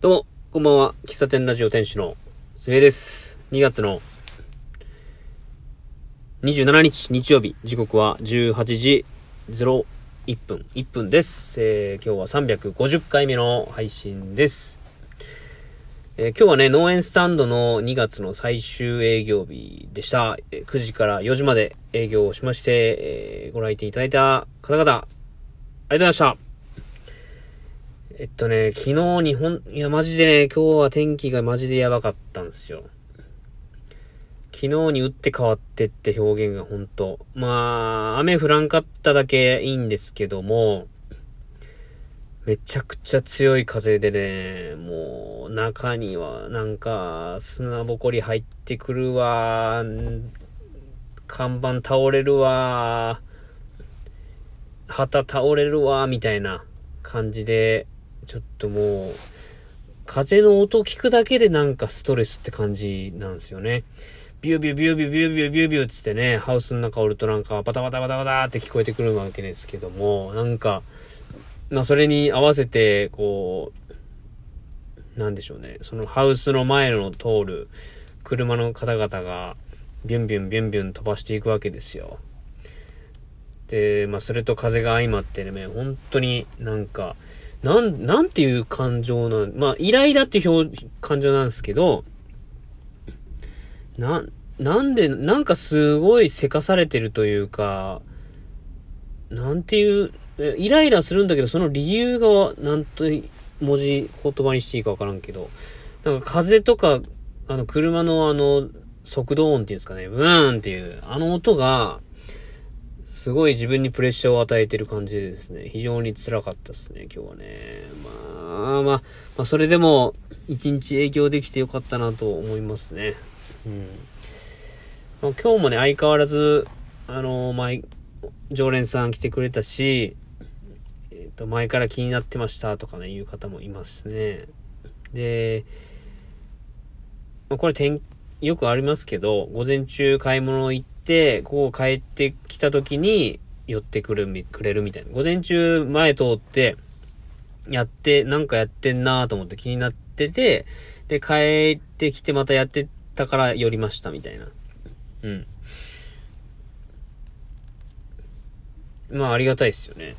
どうも、こんばんは。喫茶店ラジオ店主のすみえです。2月の27日日曜日、時刻は18時01分、1分です。えー今日は350回目の配信です。えー今日はね、農園スタンドの2月の最終営業日でした。えー9時から4時まで営業をしまして、えーご来店いただいた方々、ありがとうございました。えっとね、昨日日本、いやマジでね、今日は天気がマジでやばかったんですよ。昨日に打って変わってって表現が本当まあ、雨降らんかっただけいいんですけども、めちゃくちゃ強い風でね、もう中にはなんか砂ぼこり入ってくるわ、看板倒れるわ、旗倒れるわ、みたいな感じで、ちょっともう、風の音聞くだけでなんかストレスって感じなんですよね。ビュービュービュービュービュービュービュービューつってね、ハウスの中おるとなんかバタバタバタバタって聞こえてくるわけですけども、なんか、まあそれに合わせて、こう、なんでしょうね、そのハウスの前の通る車の方々が、ビュンビュンビュンビュン飛ばしていくわけですよ。で、まあそれと風が相まってね、本当になんか、なん、なんていう感情なん、まあ、イライラっていう表、感情なんですけど、な、なんで、なんかすごいせかされてるというか、なんていう、イライラするんだけど、その理由が、なんと文字、言葉にしていいかわからんけど、なんか風とか、あの、車のあの、速度音っていうんですかね、ブーンっていう、あの音が、すごい自分にプレッシャーを与えてる感じでですね、非常に辛かったですね、今日はね。まあ、まあ、まあ、それでも、一日営業できてよかったなと思いますね。うん。まあ、今日もね、相変わらず、あの、前、常連さん来てくれたし、えっ、と、前から気になってましたとかね、いう方もいますね。で、まあ、これ、よくありますけど、午前中買い物行って、ここ帰ってきた時に寄ってくる、くれるみたいな。午前中前通って、やって、なんかやってんなと思って気になってて、で、帰ってきてまたやってたから寄りましたみたいな。うん。まあ、ありがたいですよね。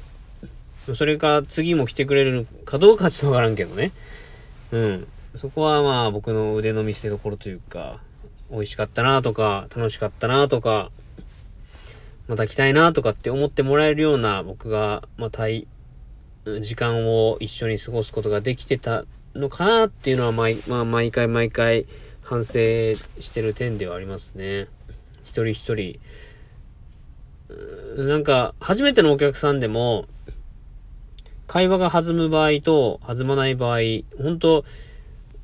それか、次も来てくれるかどうかちょっとわからんけどね。うん。そこはまあ、僕の腕の見せ所というか、美味しかったなとか、楽しかったなとか、また来たいなとかって思ってもらえるような僕が、まあ、たい、時間を一緒に過ごすことができてたのかなっていうのは毎、まあ、毎回毎回反省してる点ではありますね。一人一人。なんか、初めてのお客さんでも、会話が弾む場合と弾まない場合、本当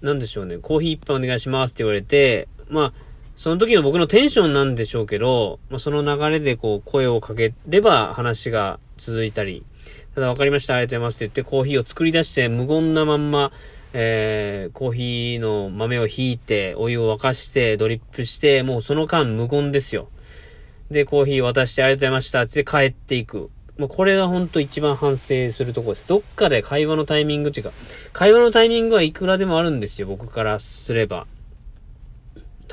なんでしょうね、コーヒー一杯お願いしますって言われて、まあ、その時の僕のテンションなんでしょうけど、まあ、その流れでこう声をかければ話が続いたり、ただ分かりました、ありがとうございますって言ってコーヒーを作り出して無言なまんま、えー、コーヒーの豆をひいて、お湯を沸かして、ドリップして、もうその間無言ですよ。で、コーヒー渡してありがとうございましたって帰っていく。もうこれが本当一番反省するとこです。どっかで会話のタイミングというか、会話のタイミングはいくらでもあるんですよ、僕からすれば。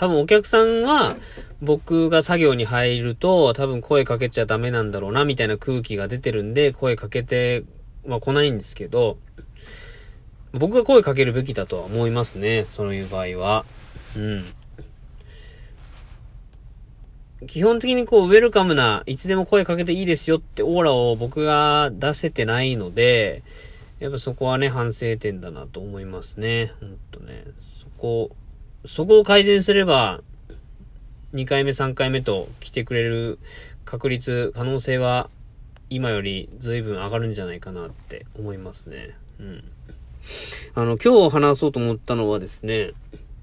多分お客さんは僕が作業に入ると多分声かけちゃダメなんだろうなみたいな空気が出てるんで声かけては来ないんですけど、僕が声かけるべきだとは思いますね、そういう場合は。うん。基本的にこう、ウェルカムな、いつでも声かけていいですよってオーラを僕が出せてないので、やっぱそこはね、反省点だなと思いますね。ほんとね。そこ、そこを改善すれば、2回目、3回目と来てくれる確率、可能性は、今より随分上がるんじゃないかなって思いますね。うん。あの、今日話そうと思ったのはですね、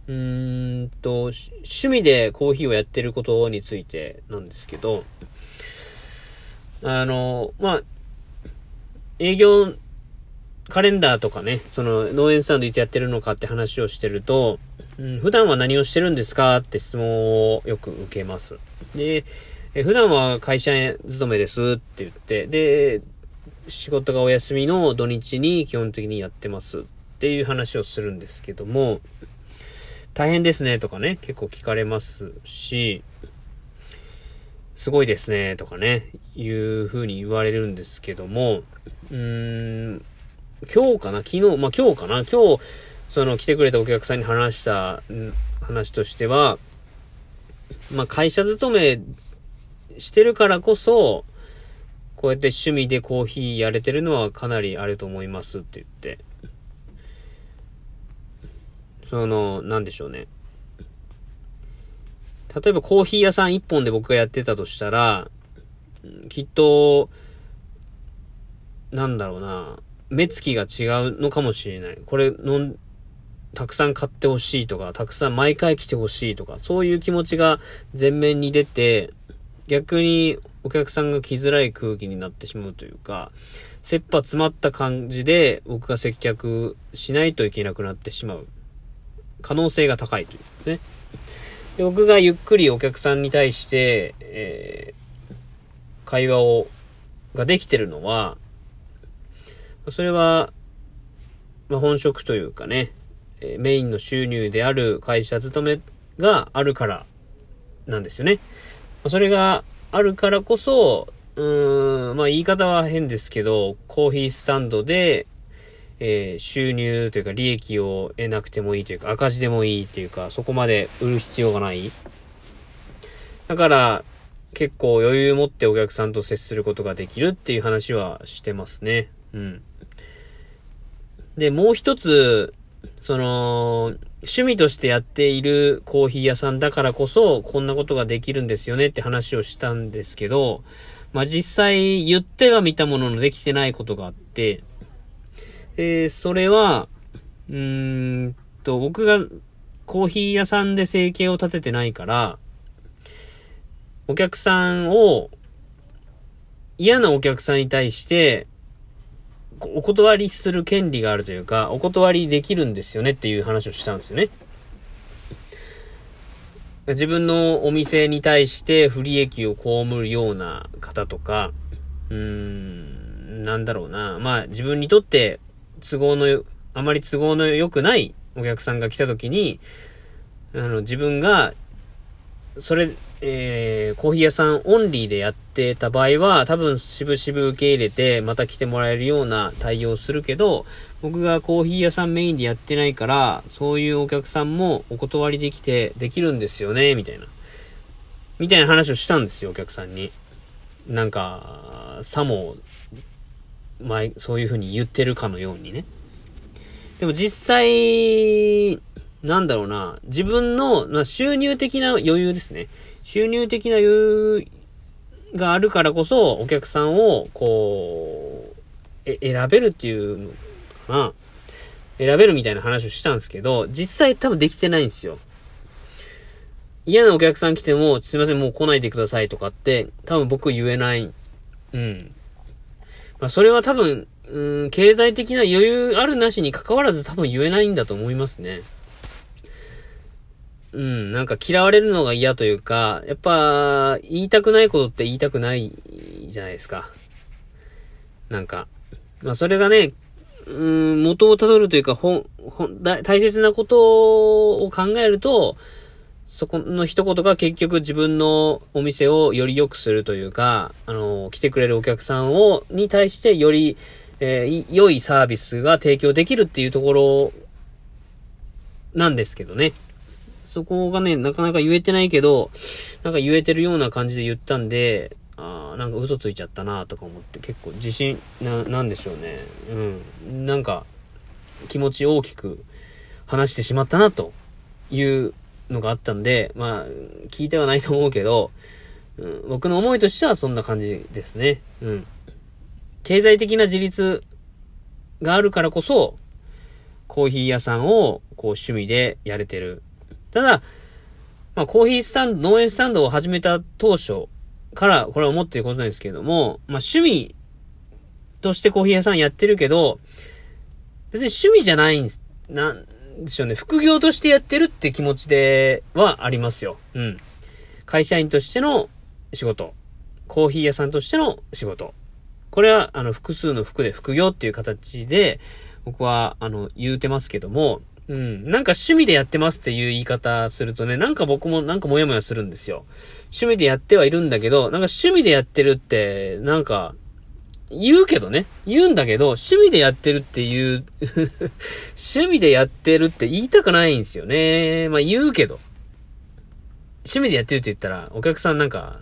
うーんと、趣味でコーヒーをやってることについてなんですけど、あの、まあ、営業カレンダーとかね、その農園スタンドいつやってるのかって話をしてると、うん、普段は何をしてるんですかって質問をよく受けます。で、え普段は会社勤めですって言って、で、仕事がお休みの土日に基本的にやってますっていう話をするんですけども、大変ですねとかね、結構聞かれますし、すごいですねとかね、いう風に言われるんですけども、うーん、今日かな？昨日、まあ今日かな？今日、その来てくれたお客さんに話した話としては、まあ会社勤めしてるからこそ、こうやって趣味でコーヒーやれてるのはかなりあると思いますって言って。その、なんでしょうね。例えばコーヒー屋さん一本で僕がやってたとしたら、きっと、なんだろうな、目つきが違うのかもしれない。これのたくさん買ってほしいとか、たくさん毎回来てほしいとか、そういう気持ちが前面に出て、逆にお客さんが来づらい空気になってしまうというか、切羽詰まった感じで僕が接客しないといけなくなってしまう可能性が高いというですね。で僕がゆっくりお客さんに対して、えー、会話を、ができてるのは、それは、まあ、本職というかね、えメインの収入である会社勤めがあるからなんですよね。まそれがあるからこそ、うーん、まあ言い方は変ですけど、コーヒースタンドで、えー、収入というか利益を得なくてもいいというか、赤字でもいいというか、そこまで売る必要がない。だから、結構余裕持ってお客さんと接することができるっていう話はしてますね。うん。で、もう一つ、その、趣味としてやっているコーヒー屋さんだからこそ、こんなことができるんですよねって話をしたんですけど、まあ、実際言っては見たもののできてないことがあって、えー、それは、うーんと、僕がコーヒー屋さんで生計を立ててないから、お客さんを、嫌なお客さんに対して、お断りする権利があるというか、お断りできるんですよねっていう話をしたんですよね。自分のお店に対して不利益を被るような方とか、うーん、なんだろうな。まあ自分にとって都合の、あまり都合の良くないお客さんが来た時に、あの、自分が、それ、えー、コーヒー屋さんオンリーでやってた場合は、多分渋々受け入れて、また来てもらえるような対応するけど、僕がコーヒー屋さんメインでやってないから、そういうお客さんもお断りできて、できるんですよね、みたいな。みたいな話をしたんですよ、お客さんに。なんか、さも、前、そういう風に言ってるかのようにね。でも実際、なんだろうな、自分の、まあ、収入的な余裕ですね。収入的な余裕があるからこそ、お客さんを、こう、え、選べるっていうのかな。選べるみたいな話をしたんですけど、実際多分できてないんですよ。嫌なお客さん来ても、すいません、もう来ないでくださいとかって、多分僕言えない。うん。まあ、それは多分、うん、経済的な余裕あるなしに関わらず多分言えないんだと思いますね。うん、なんか嫌われるのが嫌というか、やっぱ、言いたくないことって言いたくないじゃないですか。なんか。まあそれがね、うん、元をたどるというか、ほほ大切なことを考えると、そこの一言が結局自分のお店をより良くするというか、あの、来てくれるお客さんを、に対してより、えー、良いサービスが提供できるっていうところなんですけどね。そこがね、なかなか言えてないけど、なんか言えてるような感じで言ったんで、あなんか嘘ついちゃったなとか思って結構自信、な、なんでしょうね。うん。なんか、気持ち大きく話してしまったなというのがあったんで、まあ、聞いてはないと思うけど、うん、僕の思いとしてはそんな感じですね。うん。経済的な自立があるからこそ、コーヒー屋さんをこう趣味でやれてるただ、まあ、コーヒースタンド、農園スタンドを始めた当初からこれは思っていることなんですけれども、まあ、趣味としてコーヒー屋さんやってるけど、別に趣味じゃないんです。なんでしょうね。副業としてやってるって気持ちではありますよ。うん。会社員としての仕事。コーヒー屋さんとしての仕事。これは、あの、複数の服で副業っていう形で、僕は、あの、言うてますけども、うん。なんか趣味でやってますっていう言い方するとね、なんか僕もなんかモヤモヤするんですよ。趣味でやってはいるんだけど、なんか趣味でやってるって、なんか、言うけどね。言うんだけど、趣味でやってるっていう 趣味でやってるって言いたくないんですよね。まあ言うけど。趣味でやってるって言ったら、お客さんなんか、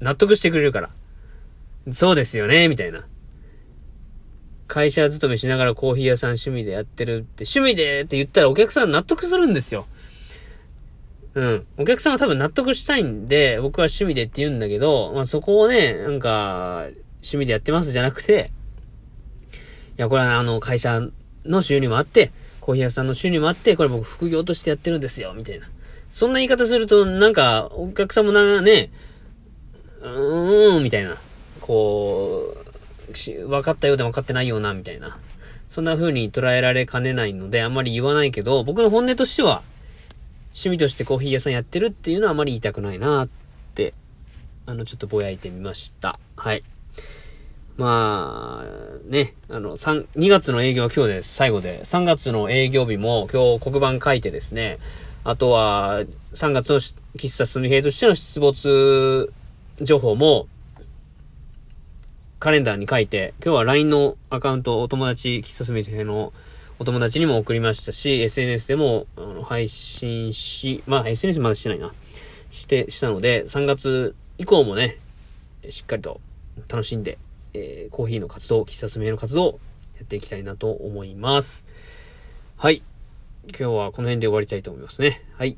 納得してくれるから。そうですよね、みたいな。会社勤めしながらコーヒー屋さん趣味でやってるって、趣味でって言ったらお客さん納得するんですよ。うん。お客さんは多分納得したいんで、僕は趣味でって言うんだけど、まあそこをね、なんか、趣味でやってますじゃなくて、いや、これはあの、会社の収入もあって、コーヒー屋さんの収入もあって、これ僕副業としてやってるんですよ、みたいな。そんな言い方すると、なんか、お客さんもな、ね、うーん、みたいな。こう、分かったようで分かってないような、みたいな。そんな風に捉えられかねないので、あんまり言わないけど、僕の本音としては、趣味としてコーヒー屋さんやってるっていうのはあまり言いたくないなって、あの、ちょっとぼやいてみました。はい。まあ、ね、あの、3、2月の営業は今日で最後で、3月の営業日も今日黒板書いてですね、あとは、3月の喫茶すみ平としての出没情報も、カレンダーに書いて、今日は LINE のアカウント、お友達、喫茶すみ平のお友達にも送りましたし、SNS でも、配信し、まあ、SNS まだしてないな。して、したので、3月以降もね、しっかりと楽しんでえー、コーヒーの活動、喫茶すみの活動、やっていきたいなと思います。はい。今日はこの辺で終わりたいと思いますね。はい。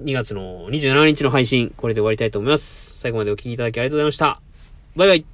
2月の27日の配信、これで終わりたいと思います。最後までお聴きいただきありがとうございました。バイバイ。